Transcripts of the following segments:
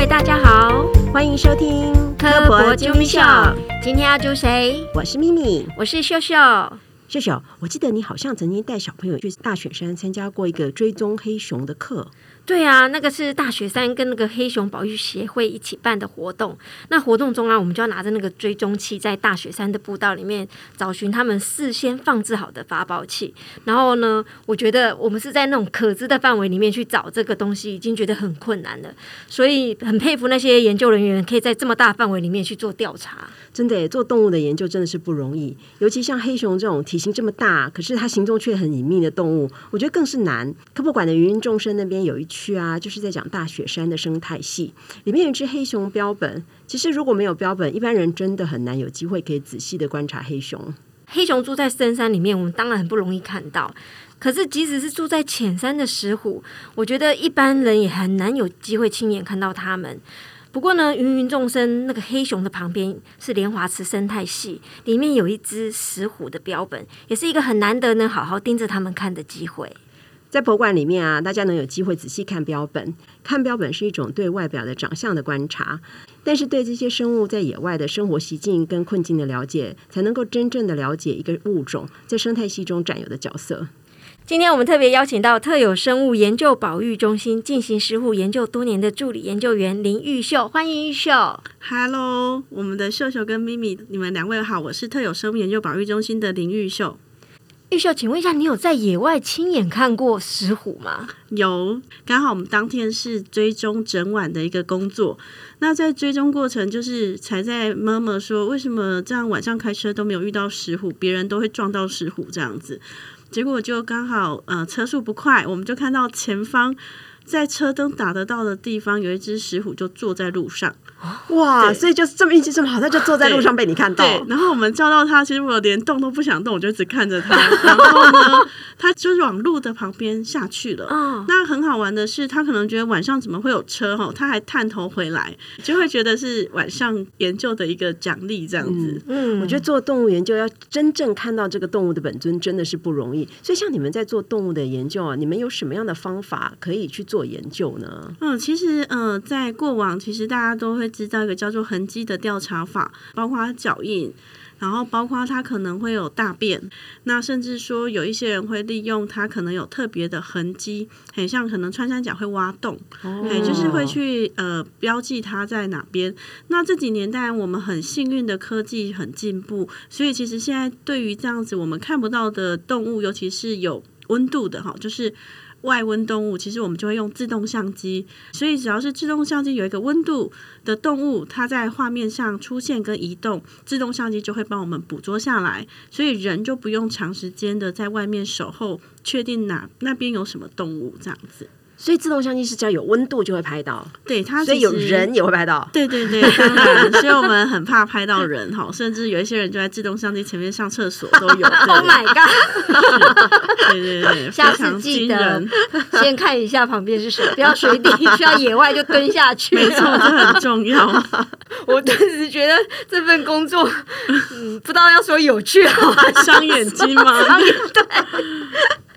位大家好，欢迎收听科博啾咪秀。今天要啾谁？我是咪咪，我是秀秀。秀秀，我记得你好像曾经带小朋友去大雪山参加过一个追踪黑熊的课。对啊，那个是大雪山跟那个黑熊保育协会一起办的活动。那活动中啊，我们就要拿着那个追踪器，在大雪山的步道里面找寻他们事先放置好的发报器。然后呢，我觉得我们是在那种可知的范围里面去找这个东西，已经觉得很困难了。所以很佩服那些研究人员，可以在这么大范围里面去做调查。真的，做动物的研究真的是不容易，尤其像黑熊这种体型这么大，可是它行踪却很隐秘的动物，我觉得更是难。科博馆的芸芸众生那边有一去啊，就是在讲大雪山的生态系，里面有一只黑熊标本。其实如果没有标本，一般人真的很难有机会可以仔细的观察黑熊。黑熊住在深山里面，我们当然很不容易看到。可是即使是住在浅山的石虎，我觉得一般人也很难有机会亲眼看到它们。不过呢，芸芸众生那个黑熊的旁边是莲华池生态系，里面有一只石虎的标本，也是一个很难得能好好盯着它们看的机会。在博物馆里面啊，大家能有机会仔细看标本。看标本是一种对外表的长相的观察，但是对这些生物在野外的生活习境跟困境的了解，才能够真正的了解一个物种在生态系中占有的角色。今天我们特别邀请到特有生物研究保育中心进行食虎研究多年的助理研究员林玉秀，欢迎玉秀。Hello，我们的秀秀跟咪咪，你们两位好，我是特有生物研究保育中心的林玉秀。玉秀，请问一下，你有在野外亲眼看过石虎吗？有，刚好我们当天是追踪整晚的一个工作。那在追踪过程，就是才在妈妈说，为什么这样晚上开车都没有遇到石虎，别人都会撞到石虎这样子。结果就刚好呃车速不快，我们就看到前方在车灯打得到的地方有一只石虎就坐在路上。哇，所以就是这么运气这么好，它就坐在路上被你看到。对，然后我们叫到他，其实我连动都不想动，我就只看着他。然后呢，他就是往路的旁边下去了。哦，那很好玩的是，他可能觉得晚上怎么会有车哈，他还探头回来，就会觉得是晚上研究的一个奖励这样子。嗯我觉得做动物研究要真正看到这个动物的本尊，真的是不容易。所以，像你们在做动物的研究啊，你们有什么样的方法可以去做研究呢？嗯，其实呃，在过往其实大家都会知道一个叫做痕迹的调查法，包括它脚印。然后包括它可能会有大便，那甚至说有一些人会利用它可能有特别的痕迹，很像可能穿山甲会挖洞，哎，就是会去呃标记它在哪边。那这几年当然我们很幸运的科技很进步，所以其实现在对于这样子我们看不到的动物，尤其是有温度的哈，就是。外温动物，其实我们就会用自动相机，所以只要是自动相机有一个温度的动物，它在画面上出现跟移动，自动相机就会帮我们捕捉下来，所以人就不用长时间的在外面守候，确定哪那边有什么动物这样子。所以自动相机是只要有温度就会拍到，对，它所以有人也会拍到。对对对，当然，所以我们很怕拍到人哈，甚至有一些人就在自动相机前面上厕所都有。Oh my god！对对对，下次记得先看一下旁边是谁，不要随地去到野外就蹲下去。没错，这很重要。我顿时觉得这份工作，嗯，不知道要说有趣好伤眼睛吗？对，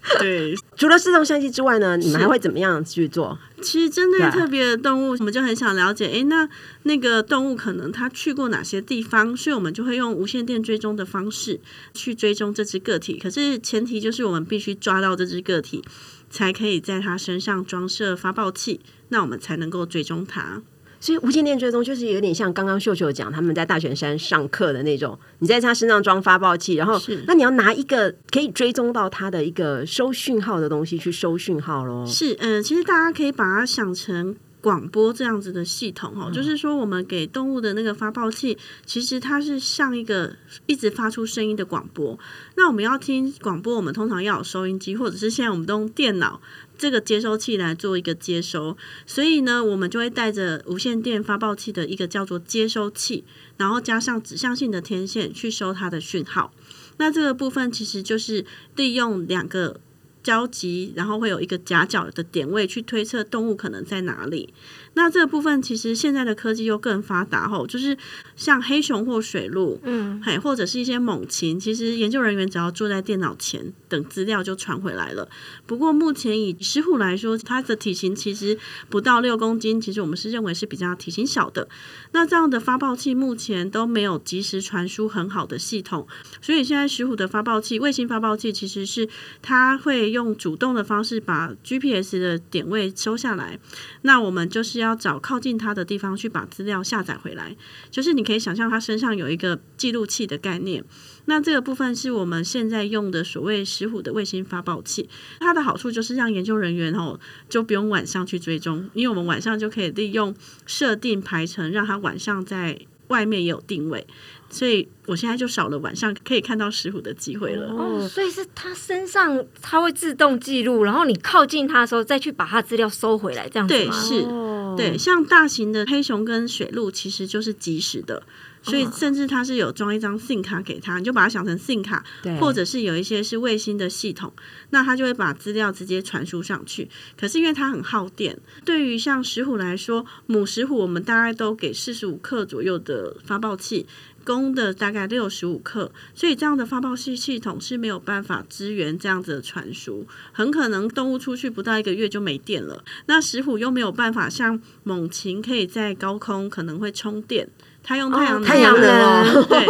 除了自动相机之外呢，你们还会怎么样去做？其实针对特别的动物，我们就很想了解，诶，那那个动物可能它去过哪些地方，所以我们就会用无线电追踪的方式去追踪这只个体。可是前提就是我们必须抓到这只个体，才可以在它身上装设发报器，那我们才能够追踪它。所以无线电追踪就是有点像刚刚秀秀讲他们在大泉山上课的那种，你在他身上装发报器，然后是那你要拿一个可以追踪到他的一个收讯号的东西去收讯号喽。是，嗯、其实大家可以把它想成广播这样子的系统哦，就是说我们给动物的那个发报器，其实它是像一个一直发出声音的广播。那我们要听广播，我们通常要有收音机，或者是现在我们都用电脑。这个接收器来做一个接收，所以呢，我们就会带着无线电发报器的一个叫做接收器，然后加上指向性的天线去收它的讯号。那这个部分其实就是利用两个交集，然后会有一个夹角的点位去推测动物可能在哪里。那这个部分其实现在的科技又更发达后，就是像黑熊或水鹿，嗯，嘿，或者是一些猛禽，其实研究人员只要坐在电脑前等资料就传回来了。不过目前以石虎来说，它的体型其实不到六公斤，其实我们是认为是比较体型小的。那这样的发报器目前都没有及时传输很好的系统，所以现在石虎的发报器、卫星发报器其实是它会用主动的方式把 GPS 的点位收下来，那我们就是要找靠近它的地方去把资料下载回来。就是你可以想象他身上有一个记录器的概念，那这个部分是我们现在用的所谓石虎的卫星发报器。它的好处就是让研究人员哦就不用晚上去追踪，因为我们晚上就可以利用设定排程，让它晚上在外面也有定位。所以我现在就少了晚上可以看到石虎的机会了。哦，所以是它身上它会自动记录，然后你靠近它的时候再去把它资料收回来，这样子吗？对是哦对，像大型的黑熊跟水鹿其实就是及时的，所以甚至它是有装一张 SIM 卡给他，你就把它想成 SIM 卡，或者是有一些是卫星的系统，那它就会把资料直接传输上去。可是因为它很耗电，对于像石虎来说，母石虎我们大概都给四十五克左右的发报器。公的大概六十五克，所以这样的发报器系统是没有办法支援这样子的传输，很可能动物出去不到一个月就没电了。那石虎又没有办法像猛禽可以在高空可能会充电，它用太阳能、太阳能哦对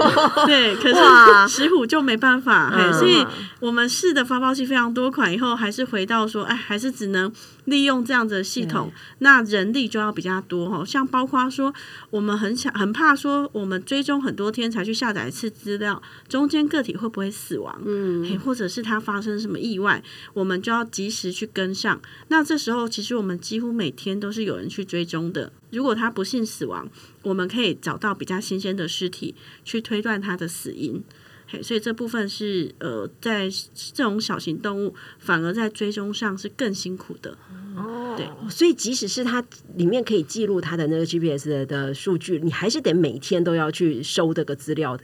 对，可哇是石虎就没办法，所以我们试的发泡器非常多款以后，还是回到说，哎，还是只能利用这样子的系统，那人力就要比较多哈。像包括说，我们很想很怕说，我们追踪很多天才去下载一次资料，中间个体会不会死亡？嗯，嘿，或者是它发生什么意外，我们就要及时去跟上。那这时候，其实我们几乎每天都是有人去追踪的。如果它不幸死亡，我们可以找到比较新鲜的尸体，去推断它的死因。嘿，所以这部分是呃，在这种小型动物，反而在追踪上是更辛苦的。哦，对所以即使是它里面可以记录它的那个 GPS 的的数据，你还是得每天都要去收这个资料的。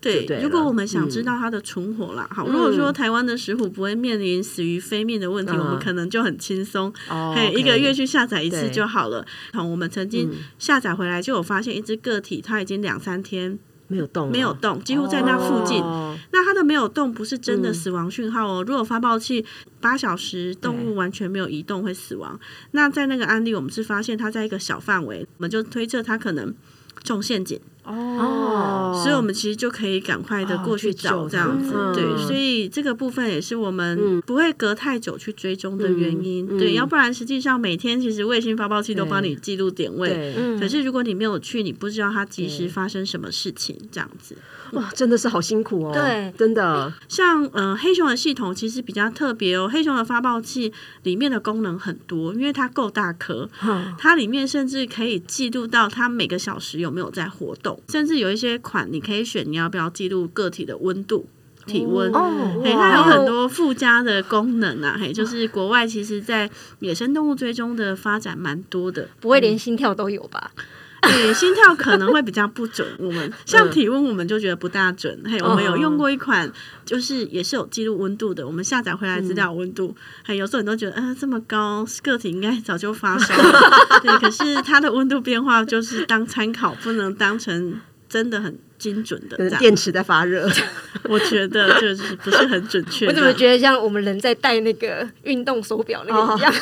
对，对如果我们想知道它的存活啦，好，如果说台湾的石虎不会面临死于非命的问题，嗯我们可能就很轻松，哦嘿一个月去下载一次就好了。好，我们曾经下载回来就有发现一只个体，它已经两三天没有动，没有动，几乎在那附近。哦那它的没有动不是真的死亡讯号哦。如果发报器八小时动物完全没有移动会死亡，那在那个案例我们是发现它在一个小范围，我们就推测它可能中陷阱。哦，所以我们其实就可以赶快的过去找这样子，对，嗯所以这个部分也是我们不会隔太久去追踪的原因，对，要不然实际上每天其实卫星发报器都帮你记录点位，可是如果你没有去，你不知道它及时发生什么事情，这样子。哇，真的是好辛苦哦，对。真的，像呃黑熊的系统其实比较特别哦，黑熊的发报器里面的功能很多，因为它够大颗，嗯它里面甚至可以记录到它每个小时有没有在活动，甚至有一些款你可以选你要不要记录个体的温度。体温，哦嘿，它有很多附加的功能啊，嘿，就是国外其实，在野生动物追踪的发展蛮多的，不会连心跳都有吧？对，心跳可能会比较不准。我们像体温，我们就觉得不大准。嘿，我们有用过一款，就是也是有记录温度的。我们下载回来资料温度，还有时候你都觉得，嗯、这么高，个体应该早就发烧了。对，可是它的温度变化就是当参考，不能当成真的很精准的。电池在发热，我觉得就是不是很准确。我怎么觉得像我们人在戴那个运动手表那个一样，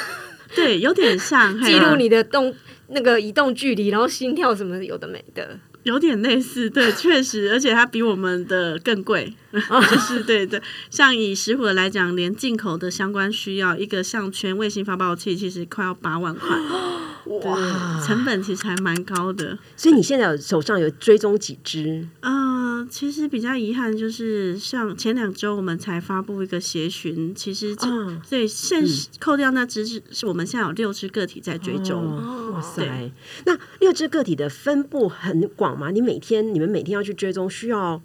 对，有点像嘿记录你的动那个移动距离，然后心跳什么有的没的。有点类似，对，确实，而且它比我们的更贵，就是对对。像以石虎的来讲，连进口的相关需要一个项圈卫星发报器，其实快要八万块，哇，成本其实还蛮高的。所以你现在手上有追踪几只？呃，其实比较遗憾就是，像前两周我们才发布一个协寻，其实这、嗯对，现扣掉那只是是我们现在有六只个体在追踪。哦哇塞，那六只个体的分布很广吗？你每天你们每天要去追踪，需要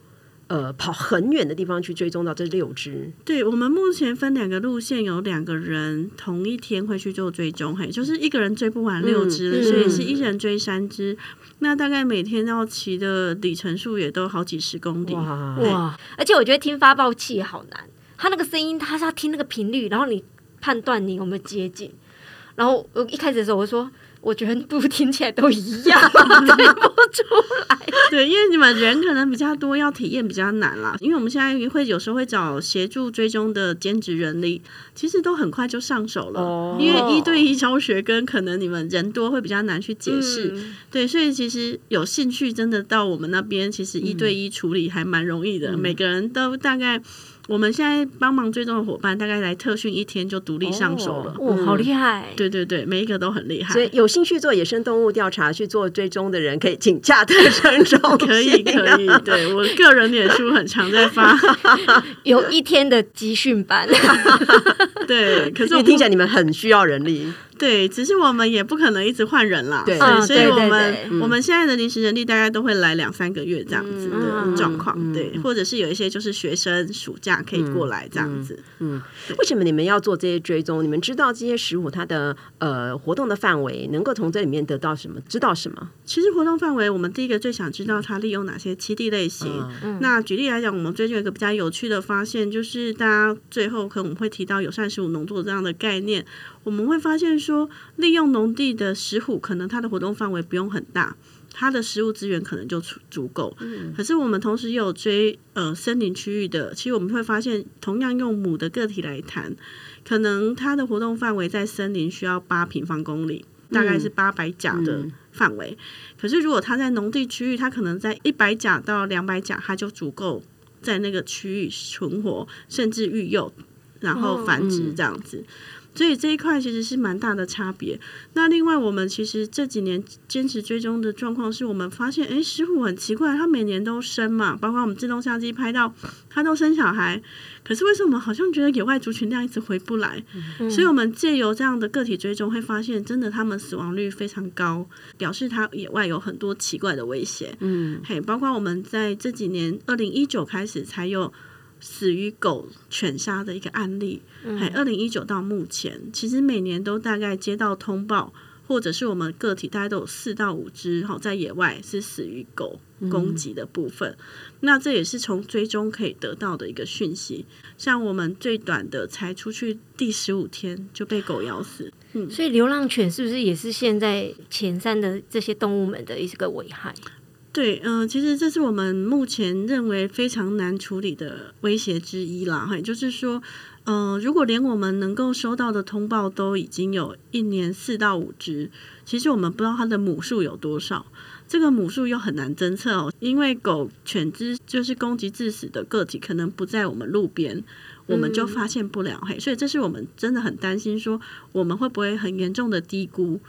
呃跑很远的地方去追踪到这六只？对我们目前分两个路线，有两个人同一天会去做追踪，嘿，就是一个人追不完六只，嗯所以是一人追三只。那大概每天要骑的里程数也都好几十公里。哇哇！而且我觉得听发报器好难，它那个声音，它是要听那个频率，然后你判断你有没有接近。然后我一开始的时候我说，我觉得不听起来都一样，对不出来。对，因为你们人可能比较多，要体验比较难啦。因为我们现在会有时候会找协助追踪的兼职人力，其实都很快就上手了。哦因为一对一教学跟可能你们人多会比较难去解释。嗯对，所以其实有兴趣真的到我们那边，其实一对一处理还蛮容易的。每个人都大概，我们现在帮忙追踪的伙伴，大概来特训一天就独立上手了。哇，好厉害！对对对，每一个都很厉害。所以有兴趣做野生动物调查、去做追踪的人，可以请假特征中可以可以，对我个人脸书很常在发，有一天的集训班，对，可是听起来你们很需要人力。对，只是我们也不可能一直换人啦，对嗯所以我们对我们现在的临时人力大概都会来两三个月这样子的嗯状况，对，或者是有一些就是学生暑假可以过来这样子，嗯为什么你们要做这些追踪？你们知道这些食物它的呃活动的范围，能够从这里面得到什么？知道什么？其实活动范围，我们第一个最想知道它利用哪些栖地类型。那举例来讲，我们最近有一个比较有趣的发现，就是大家最后可能会提到友善食物农作这样的概念，我们会发现说，利用农地的石虎，可能它的活动范围不用很大。它的食物资源可能就足足够，可是我们同时也有追呃森林区域的，其实我们会发现，同样用母的个体来谈，可能它的活动范围在森林需要八平方公里，大概是八百甲的范围。可是如果它在农地区域，它可能在一百甲到两百甲，它就足够在那个区域存活，甚至育幼，然后繁殖这样子。所以这一块其实是蛮大的差别。那另外，我们其实这几年坚持追踪的状况是，我们发现，诶，石虎很奇怪，它每年都生嘛，包括我们自动相机拍到它都生小孩，可是为什么好像觉得野外族群量一直回不来？所以我们借由这样的个体追踪，会发现真的它们死亡率非常高，表示它野外有很多奇怪的威胁。嗯，嘿，包括我们在这几年，二零一九开始才有。死于狗犬杀的一个案例，还二零一九到目前，其实每年都大概接到通报，或者是我们个体大概都有四到五只哈，在野外是死于狗攻击的部分。那这也是从追踪可以得到的一个讯息。像我们最短的才出去第十五天就被狗咬死，嗯所以流浪犬是不是也是现在前三的这些动物们的一个危害？对，嗯、其实这是我们目前认为非常难处理的威胁之一啦。哈，也就是说，呃，如果连我们能够收到的通报都已经有一年四到五只，其实我们不知道它的母数有多少。这个母数又很难侦测哦，因为狗犬只就是攻击致死的个体可能不在我们路边，我们就发现不了。嘿，所以这是我们真的很担心，说我们会不会很严重的低估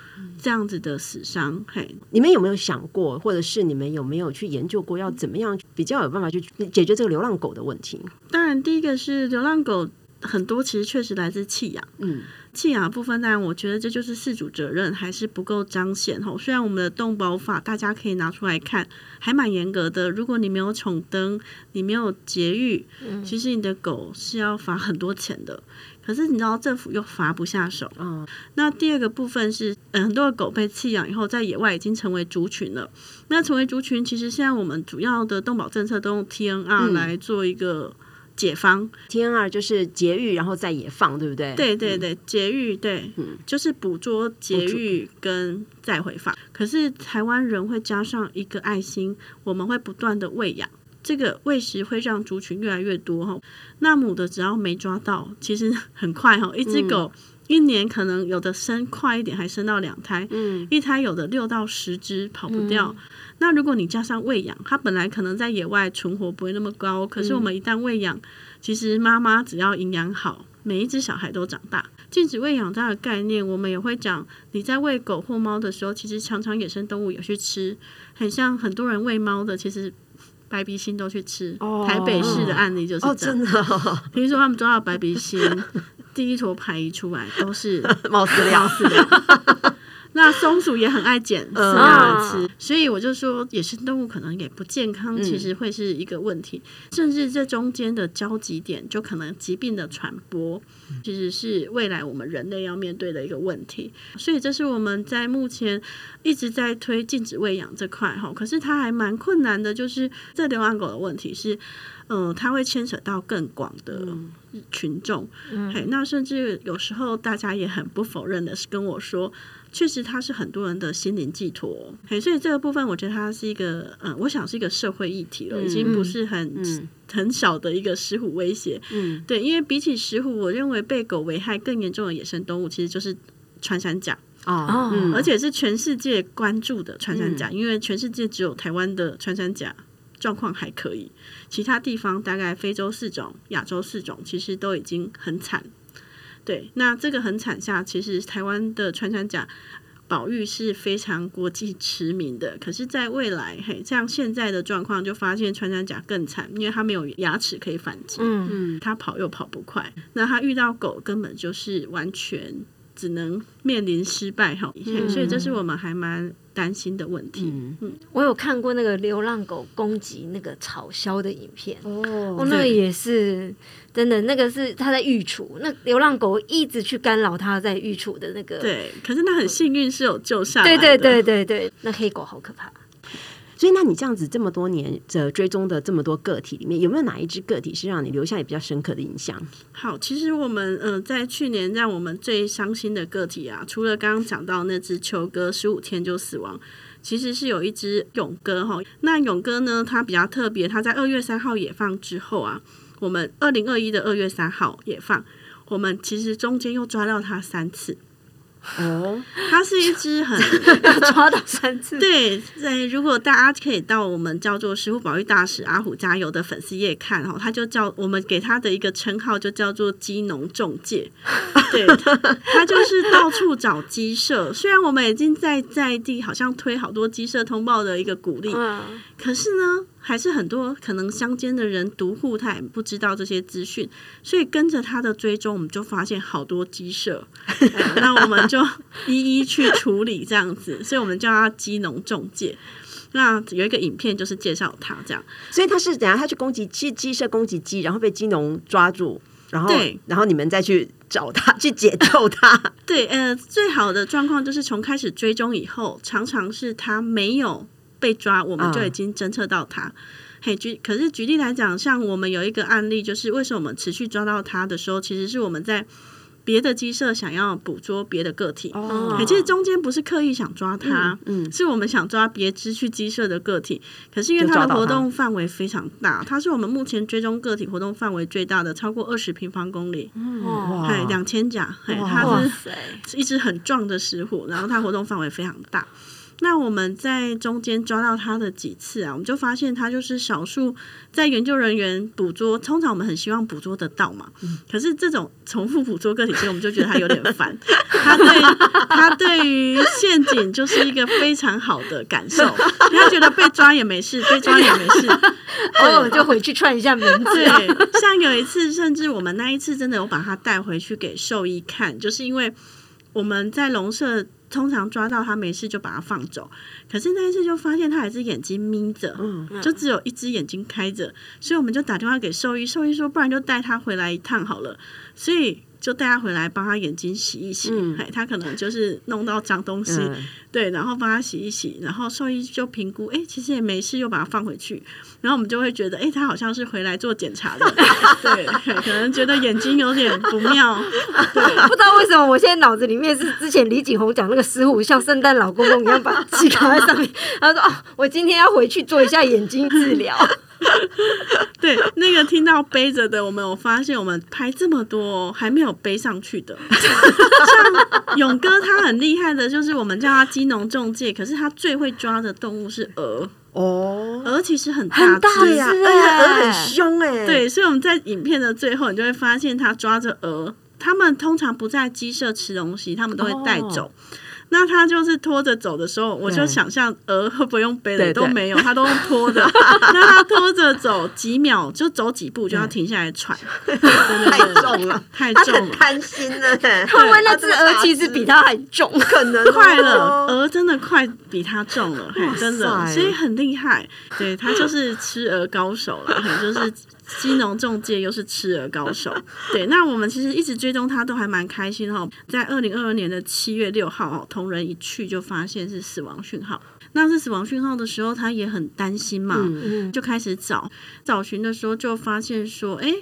这样子的死伤？嘿，你们有没有想过，或者是你们有没有去研究过，要怎么样比较有办法去解决这个流浪狗的问题？当然，第一个是流浪狗很多，其实确实来自弃养。嗯，弃养的部分，当然我觉得这就是事主责任还是不够彰显吼。虽然我们的动保法大家可以拿出来看，还蛮严格的。如果你没有宠灯，你没有节育，其实你的狗是要罚很多钱的。可是你知道政府又罚不下手。嗯，那第二个部分是，嗯，很多的狗被弃养以后，在野外已经成为族群了。那成为族群，其实现在我们主要的动保政策都用 TNR 来做一个解方。T N R 就是节育，然后再野放，对不对？对对对，节育对，就是捕捉、节育跟再回放。可是台湾人会加上一个爱心，我们会不断的喂养，这个喂食会让族群越来越多哈。那母的只要没抓到，其实很快哈，一只狗。一年可能有的生快一点，还生到两胎，嗯，一胎有的六到十只跑不掉。那如果你加上喂养，它本来可能在野外存活不会那么高，可是我们一旦喂养，其实妈妈只要营养好，每一只小孩都长大。禁止喂养这样的概念，我们也会讲，你在喂狗或猫的时候，其实常常野生动物有去吃，很像很多人喂猫的，其实白鼻心都去吃。哦台北市的案例就是哦，这样，真的、哦，听说他们抓到白鼻心，第一坨排遗出来都是 猫饲料。那松鼠也很爱捡饲料来吃，所以我就说野生动物可能也不健康，其实会是一个问题。甚至这中间的交集点，就可能疾病的传播，其实是未来我们人类要面对的一个问题。所以这是我们在目前一直在推禁止喂养这块哈，可是它还蛮困难的，就是这流浪狗的问题是。呃，它会牵扯到更广的群众。嘿，那甚至有时候大家也很不否认的是跟我说，确实它是很多人的心灵寄托。嘿，所以这个部分我觉得它是一个，嗯、我想是一个社会议题了，已经不是很、很小的一个石虎威胁。嗯，对，因为比起石虎，我认为被狗危害更严重的野生动物其实就是穿山甲。哦，而且是全世界关注的穿山甲，因为全世界只有台湾的穿山甲状况还可以，其他地方大概非洲四种、亚洲四种，其实都已经很惨。对，那这个很惨下，其实台湾的穿山甲保育是非常国际驰名的。可是，在未来，嘿，像现在的状况，就发现穿山甲更惨，因为它没有牙齿可以反击，嗯，嗯它跑又跑不快，那它遇到狗根本就是完全只能面临失败哈，所以这是我们还蛮担心的问题。嗯我有看过那个流浪狗攻击那个草鸮的影片。哦，哦，那个也是真的，那个是他在御厨，那流浪狗一直去干扰他在御厨的那个。对，可是那很幸运是有救下来的。对对对对对，那黑狗好可怕。所以，那你这样子这么多年的追踪的这么多个体里面，有没有哪一只个体是让你留下也比较深刻的印象？好，其实我们呃在去年让我们最伤心的个体啊，除了刚刚讲到那只球哥十五天就死亡。其实是有一只勇哥哈，那勇哥呢，它比较特别，它在二月三号野放之后啊，我们二零二一的二月三号野放，我们其实中间又抓到它三次，哦，它是一只很 要抓到三次。对，对，如果大家可以到我们叫做食物保育大使阿虎加油的粉丝页看哦，他就叫我们给他的一个称号就叫做鸡农中介，对，他就是到处找鸡舍。虽然我们已经在在地好像推好多鸡舍通报的一个鼓励，嗯，可是呢，还是很多可能乡间的人独户他也不知道这些资讯，所以跟着他的追踪，我们就发现好多鸡舍，呃那我们就一一去处理这样子，所以我们叫他鸡农中介。那有一个影片就是介绍他这样，所以他是等下他去攻击鸡鸡舍攻击鸡，然后被鸡农抓住，然后对然后你们再去找他 去解救他。对，呃，最好的状况就是从开始追踪以后，常常是他没有被抓，我们就已经侦测到他。嘿，举可是举例来讲，像我们有一个案例，就是为什么我们持续抓到他的时候，其实是我们在别的鸡舍想要捕捉别的个体。哦。嘿其实中间不是刻意想抓它，嗯是我们想抓别只去鸡舍的个体，可是因为它的活动范围非常大，它是我们目前追踪个体活动范围最大的，超过二十平方公里，哇。嘿，两千甲，嘿，哇。它是一只很壮的石虎，然后它活动范围非常大。那我们在中间抓到它的几次啊，我们就发现它就是少数在研究人员捕捉，通常我们很希望捕捉得到嘛。可是这种重复捕捉个体，所以我们就觉得它有点烦。它对它对于陷阱就是一个非常好的感受，因为它觉得被抓也没事，被抓也没事。偶尔就回去串一下名字。对，像有一次，甚至我们那一次真的有把它带回去给兽医看，就是因为我们在笼舍通常抓到它没事就把它放走，可是那一次就发现它还是眼睛眯着，就只有一只眼睛开着，所以我们就打电话给兽医，兽医说不然就带它回来一趟好了，所以。就带他回来，帮他眼睛洗一洗。嗯。哎、它可能就是弄到脏东西，嗯。对，然后帮他洗一洗，然后兽医就评估，哎，其实也没事，又把它放回去，然后我们就会觉得，哎，他好像是回来做检查的，对，可能觉得眼睛有点不妙，不知道为什么，我现在脑子里面是之前李景宏讲那个师傅像圣诞老公公一样把气卡在上面，他说：“哦，我今天要回去做一下眼睛治疗。对，那个听到背着的，我们有发现，我们拍这么多还没有背上去的，像勇哥他很厉害的，就是我们叫他鸡农中介，可是他最会抓的动物是鹅，哦，鹅其实很大只。对呀、是而且鹅欸很凶哎、对，所以我们在影片的最后，你就会发现他抓着鹅，他们通常不在鸡舍吃东西，他们都会带走。那他就是拖着走的时候，我就想象鹅会不用背的都没有，他都用拖着。那他拖着走几秒，就走几步就要停下来喘，太重了，太重了。他很贪心呢、欸，会不会那只鹅其实比他还重？可能、哦、快了，鹅真的快比他重了，嘿真的，所以很厉害。对他就是吃鹅高手了，嘿就是鸡农中介又是吃鹅高手。对，那我们其实一直追踪他都还蛮开心哈。在二零二二年的七月六号哦，同仁一去就发现是死亡讯号。那是死亡讯号的时候，他也很担心嘛，嗯就开始找，找寻的时候就发现说，哎、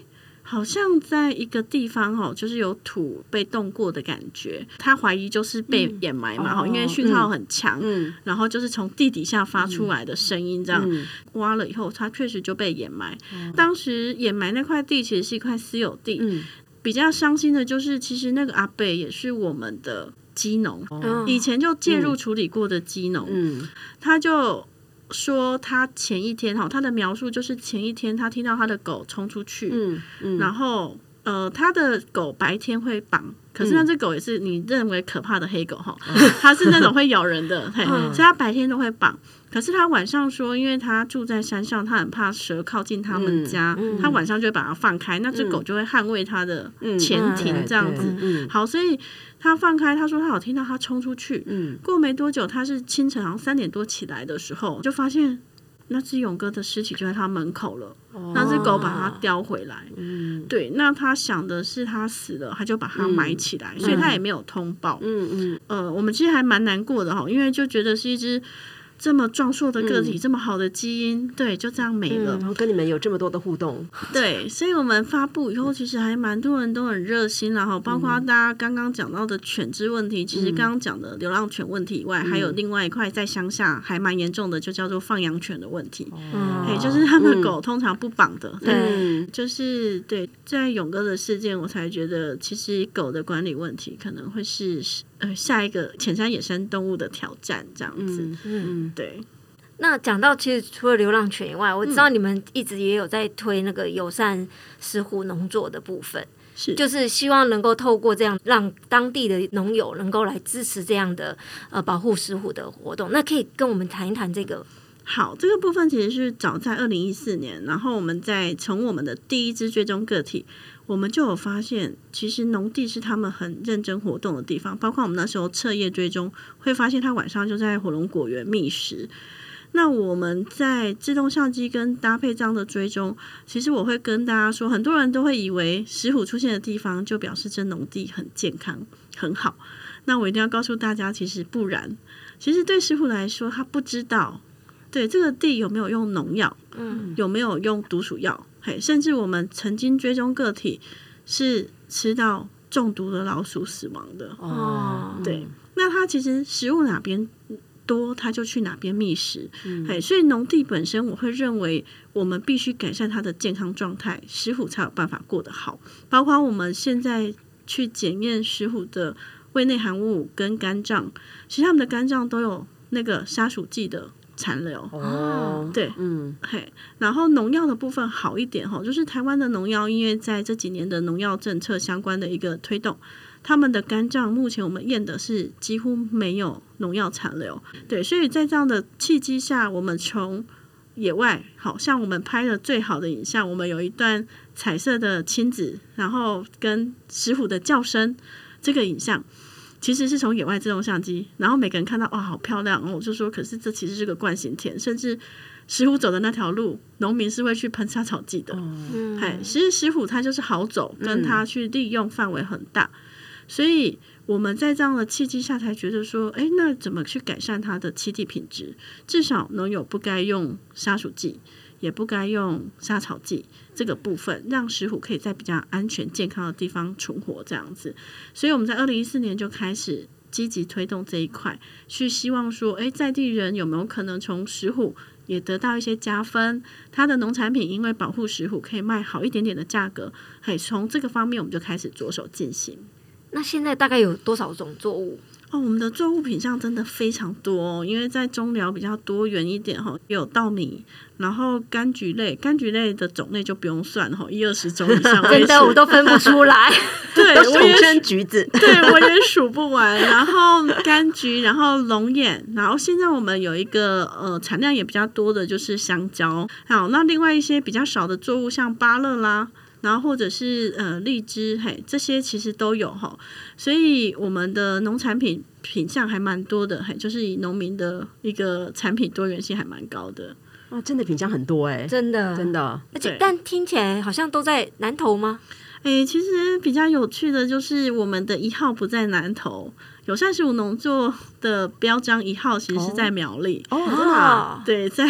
好像在一个地方哦，就是有土被动过的感觉，他怀疑就是被掩埋嘛，哈、哦因为讯号很强，嗯然后就是从地底下发出来的声音，这样、嗯。挖了以后，它确实就被掩埋。当时掩埋那块地其实是一块私有地，嗯。比较伤心的就是，其实那个阿贝也是我们的鸡农，嗯以前就介入处理过的鸡农，嗯。他就说他前一天哈，他的描述就是前一天他听到他的狗冲出去，嗯嗯，然后呃，他的狗白天会绑，可是那只狗也是你认为可怕的黑狗哈，它是那种会咬人的，嘿，嗯。所以它白天都会绑。可是他晚上说，因为他住在山上，他很怕蛇靠近他们家，他晚上就会把它放开，那只狗就会捍卫它的前庭嗯这样子。嗯好，所以他放开，他说他有听到它冲出去，嗯。过没多久，他是清晨好像三点多起来的时候，就发现那只勇哥的尸体就在他门口了。那只狗把它叼回来，嗯对，那他想的是他死了，他就把它埋起来，所以他也没有通报。嗯嗯呃，我们其实还蛮难过的哈，因为就觉得是一只这么壮硕的个体，这么好的基因，对，就这样没了。然后跟你们有这么多的互动，对，所以我们发布以后，其实还蛮多人都很热心然后包括大家刚刚讲到的犬只问题，其实刚刚讲的流浪犬问题以外，还有另外一块在乡下还蛮严重的，就叫做放养犬的问题。嗯哎、就是他们狗通常不绑的，对，嗯就是对，在勇哥的事件，我才觉得其实狗的管理问题可能会是呃下一个浅山野生动物的挑战，这样子。嗯嗯。对，那讲到其实除了流浪犬以外，我知道你们一直也有在推那个友善石虎农作的部分，是就是希望能够透过这样让当地的农友能够来支持这样的呃保护石虎的活动。那可以跟我们谈一谈这个好，这个部分其实是早在二零一四年，然后我们在从我们的第一只追踪个体，我们就有发现，其实农地是他们很认真活动的地方，包括我们那时候彻夜追踪，会发现他晚上就在火龙果园觅食。那我们在自动相机跟搭配这样的追踪，其实我会跟大家说，很多人都会以为石虎出现的地方就表示这农地很健康很好。那我一定要告诉大家，其实不然。其实对石虎来说，他不知道对这个地有没有用农药，嗯有没有用毒鼠药，嘿，甚至我们曾经追踪个体是吃到中毒的老鼠死亡的。哦对，那它其实食物哪边多，它就去哪边觅食。嘿，所以农地本身，我会认为我们必须改善它的健康状态，食虎才有办法过得好。包括我们现在去检验石虎的胃内含物跟肝脏，其实它们的肝脏都有那个杀鼠剂的残留。哦，对，嗯嘿，然后农药的部分好一点哈，就是台湾的农药，因为在这几年的农药政策相关的一个推动，他们的肝脏目前我们验的是几乎没有农药残留。对，所以在这样的契机下，我们从野外，好像我们拍的最好的影像，我们有一段彩色的亲子，然后跟石虎的叫声这个影像。其实是从野外自动相机，然后每个人看到哇好漂亮，然后我就说，可是这其实是个惯性田，甚至石虎走的那条路，农民是会去喷杀草剂的。嗯。哎、其实石虎它就是好走，跟它去利用范围很大，所以我们在这样的契机下才觉得说，哎，那怎么去改善它的栖地品质？至少农友不该用杀鼠剂，也不该用杀草剂这个部分，让石虎可以在比较安全健康的地方存活这样子。所以我们在二零一四年就开始。积极推动这一块，去希望说，哎，在地人有没有可能从石虎也得到一些加分？它的农产品因为保护石虎可以卖好一点点的价格，嘿，从这个方面我们就开始着手进行。那现在大概有多少种作物？哦，我们的作物品相真的非常多哦，因为在中寮比较多元一点哈，有稻米，然后柑橘类，柑橘类的种类就不用算哈，一二十种以上，真的我都分不出来。对，都我也统称橘子，对，我也数不完。然后柑橘，然后龙眼，然后现在我们有一个呃产量也比较多的就是香蕉。好，那另外一些比较少的作物，像芭乐啦。然后或者是呃荔枝，嘿，这些其实都有哈，所以我们的农产品品相还蛮多的，嘿，就是以农民的一个产品多元性还蛮高的。哇，真的品相很多哎，真的。真的，而且但听起来好像都在南投吗？诶，其实比较有趣的就是我们的一号不在南投，友善十五农作的标章一号其实是在苗栗，哦，真的啊。对，在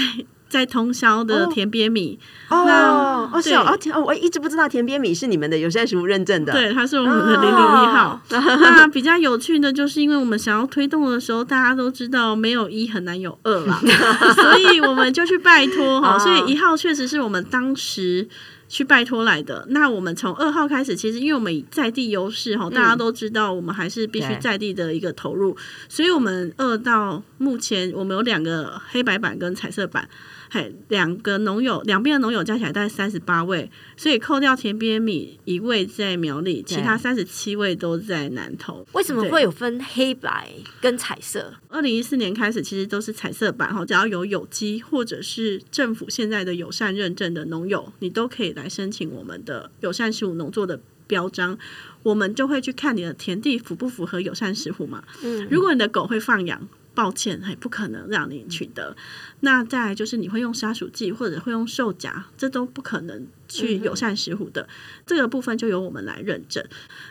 在通宵的哦田边米，哦那哦是哦对哦我一直不知道田边米是你们的友善食物认证的，对，它是我们的零零一号。那比较有趣的就是，因为我们想要推动的时候，大家都知道没有一很难有二啦，所以我们就去拜托哈。哦所以一号确实是我们当时。去拜托来的。那我们从二号开始，其实因为我们在地优势哈，大家都知道，我们还是必须在地的一个投入，所以我们二到目前我们有两个黑白版跟彩色版，嘿，两个农友两边的农友加起来大概三十八位，所以扣掉田边米一位在苗栗，其他三十七位都在南投。为什么会有分黑白跟彩色？二零一四年开始，其实都是彩色版哈，只要有有机或者是政府现在的友善认证的农友，你都可以来申请我们的友善十五农作的标章，我们就会去看你的田地符不符合友善十五嘛。嗯，如果你的狗会放养，抱歉，还不可能让你取得。那再来就是你会用杀鼠剂或者会用兽夹，这都不可能去友善石虎的。这个部分就由我们来认证。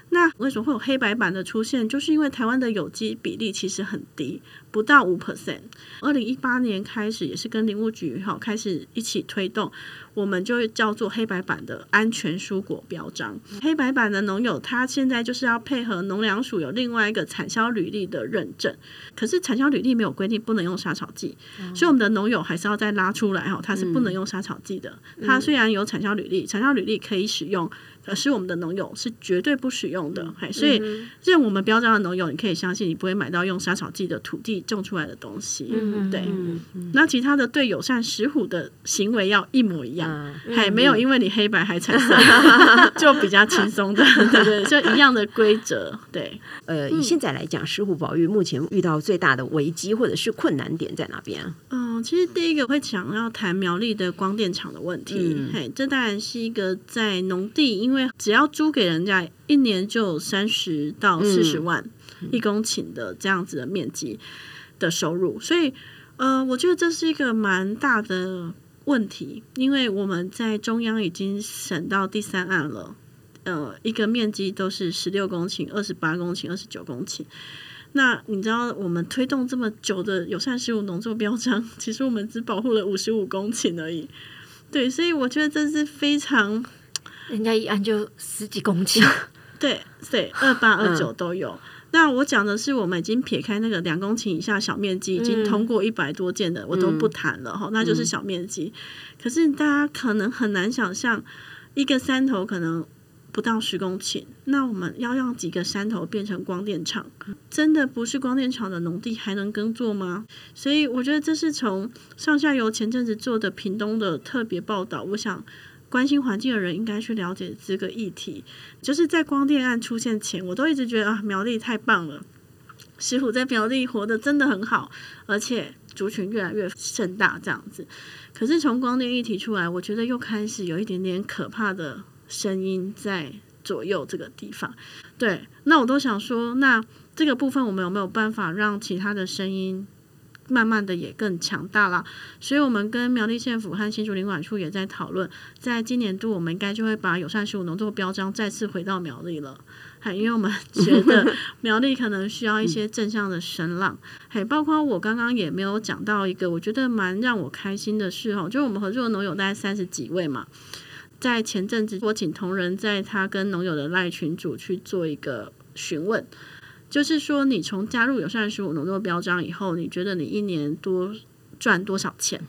那为什么会有黑白版的出现？就是因为台湾的有机比例其实很低，不到五 percent。二零一八年开始也是跟林务局哈开始一起推动，我们就叫做黑白版的安全蔬果标章。黑白版的农友他现在就是要配合农粮署有另外一个产销履历的认证，可是产销履历没有规定不能用杀草剂，所以我们的农友还是要再拉出来哈，他是不能用杀草剂的。他虽然有产销履历，产销履历可以使用。可是我们的农友是绝对不使用的，嘿，所以认我们标章的农友，你可以相信你不会买到用杀草剂的土地种出来的东西，嗯对。嗯那其他的对友善石虎的行为要一模一样，嗯还没有因为你黑白还彩色，就比较轻松的，对对，就一样的规则，对。呃，以现在来讲，石虎保育目前遇到最大的危机或者是困难点在哪边啊？嗯，其实第一个会想要谈苗栗的光电厂的问题，嗯嘿，这当然是一个在农地，因为只要租给人家，一年就有三十到四十万一公顷的这样子的面积的收入，所以呃，我觉得这是一个蛮大的问题，因为我们在中央已经审到第三案了。呃，一个面积都是十六公顷、二十八公顷、二十九公顷，那你知道我们推动这么久的友善食物农作标章，其实我们只保护了五十五公顷而已。对，所以我觉得这是非常 人家一按就十几公斤，对对，二八二九都有。那我讲的是，我们已经撇开那个两公顷以下小面积，已经通过一百多件的，我都不谈了哈，那就是小面积。可是大家可能很难想象，一个山头可能不到十公顷，那我们要让几个山头变成光电厂，真的不是光电厂的农地还能耕作吗？所以我觉得这是从上下游前阵子做的屏东的特别报道，我想。关心环境的人应该去了解这个议题。就是在光电案出现前，我都一直觉得啊，苗栗太棒了，石虎在苗栗活得真的很好，而且族群越来越盛大这样子。可是从光电议题出来，我觉得又开始有一点点可怕的声音在左右这个地方。对，那我都想说，那这个部分我们有没有办法让其他的声音？慢慢的也更强大了，所以我们跟苗栗县府和新竹林管处也在讨论，在今年度我们应该就会把友善十五农作标章再次回到苗栗了，还因为我们觉得 苗栗可能需要一些正向的声浪，还包括我刚刚也没有讲到一个我觉得蛮让我开心的事哦，就是我们合作的农友大概三十几位嘛，在前阵子我请同仁在他跟农友的赖群主去做一个询问。就是说，你从加入友善食物农作标章以后，你觉得你一年多赚多少钱？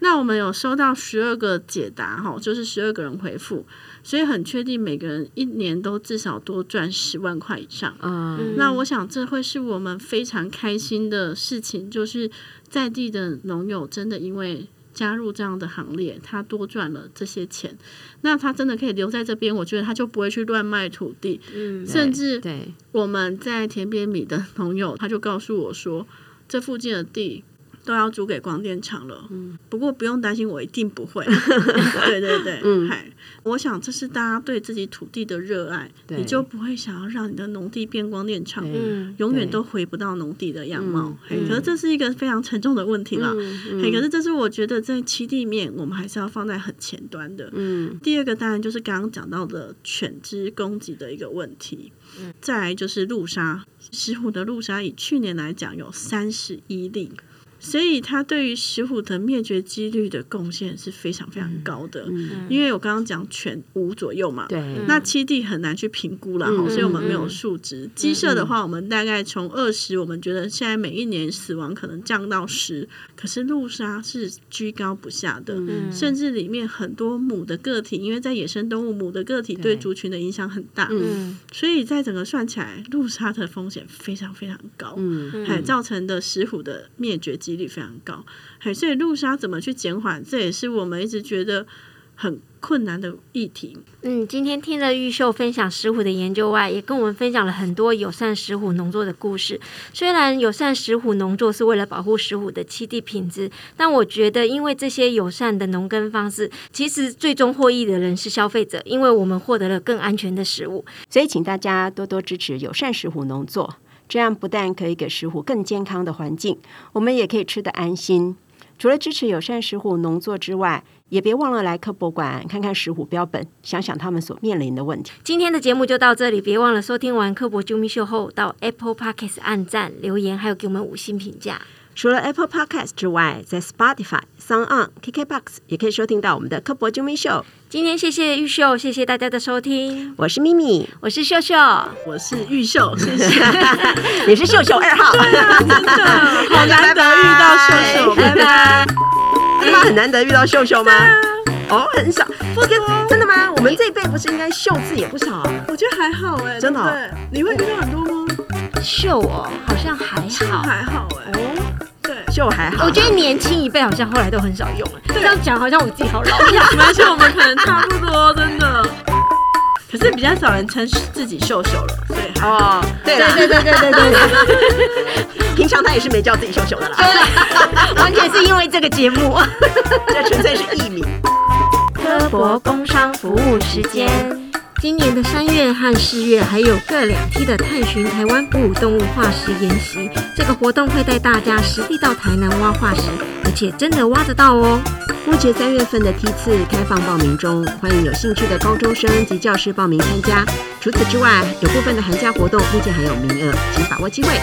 那我们有收到十二个解答，哈，就是十二个人回复，所以很确定每个人一年都至少多赚十万块以上。嗯，那我想这会是我们非常开心的事情，就是在地的农友真的因为加入这样的行列，他多赚了这些钱，那他真的可以留在这边，我觉得他就不会去乱卖土地，嗯甚至对，我们在田边米的朋友，他就告诉我说，这附近的地都要租给光电厂了。嗯，不过不用担心，我一定不会。对对对，嗯，嗨，我想这是大家对自己土地的热爱，你就不会想要让你的农地变光电厂，嗯，永远都回不到农地的样貌。可是这是一个非常沉重的问题啦。嘿，可是这是我觉得在七地面，我们还是要放在很前端的。嗯，第二个当然就是刚刚讲到的犬只攻击的一个问题。嗯，再来就是路杀，石虎的路杀以去年来讲有三十一例。所以它对于石虎的灭绝几率的贡献是非常非常高的，因为我刚刚讲全五左右嘛，对，那七地很难去评估了，所以我们没有数值。鸡舍的话，我们大概从二十，我们觉得现在每一年死亡可能降到十，可是鹿杀是居高不下的，甚至里面很多母的个体，因为在野生动物母的个体对族群的影响很大，所以在整个算起来，鹿杀的风险非常非常高，还造成的石虎的灭绝几率非常高，所以路杀怎么去减缓，这也是我们一直觉得很困难的议题。嗯，今天听了玉秀分享石虎的研究外，也跟我们分享了很多友善石虎农作的故事。虽然友善石虎农作是为了保护石虎的栖地品质，但我觉得，因为这些友善的农耕方式，其实最终获益的人是消费者，因为我们获得了更安全的食物。所以，请大家多多支持友善石虎农作。这样不但可以给石虎更健康的环境，我们也可以吃得安心。除了支持友善石虎农作之外，也别忘了来科博馆看看石虎标本，想想他们所面临的问题。今天的节目就到这里，别忘了收听完科博啾咪秀后，到 Apple Podcast 按赞、留言，还有给我们五星评价。除了 Apple Podcast 之外，在 Spotify、Sound On、KKBox 也可以收听到我们的科博啾咪秀。今天谢谢玉秀，谢谢大家的收听。我是咪咪，我是秀秀，我是玉秀，谢谢。你是秀秀二号，真的好难得遇到秀秀，拜拜。真的很难得遇到秀秀吗？哦，很少。真的吗？我们这一辈不是应该秀字也不少？我觉得还好哎，真的。你会遇到很多吗？秀哦，好像还好，还好哎。哦。就还好，我觉得年轻一辈好像后来都很少用了。这样讲好像我自己好老一样，而且我们可能差不多，真的。可是比较少人称自己秀秀了，所以哦，对对对对对对对。平常他也是没叫自己秀秀的啦，完全是因为这个节目，这纯粹是艺名。科博工商服务时间。今年的三月和四月还有各两梯的探寻台湾哺乳动物化石研习，这个活动会带大家实地到台南挖化石，而且真的挖得到哦。目前三月份的梯次开放报名中，欢迎有兴趣的高中生及教师报名参加。除此之外，有部分的寒假活动目前还有名额，请把握机会。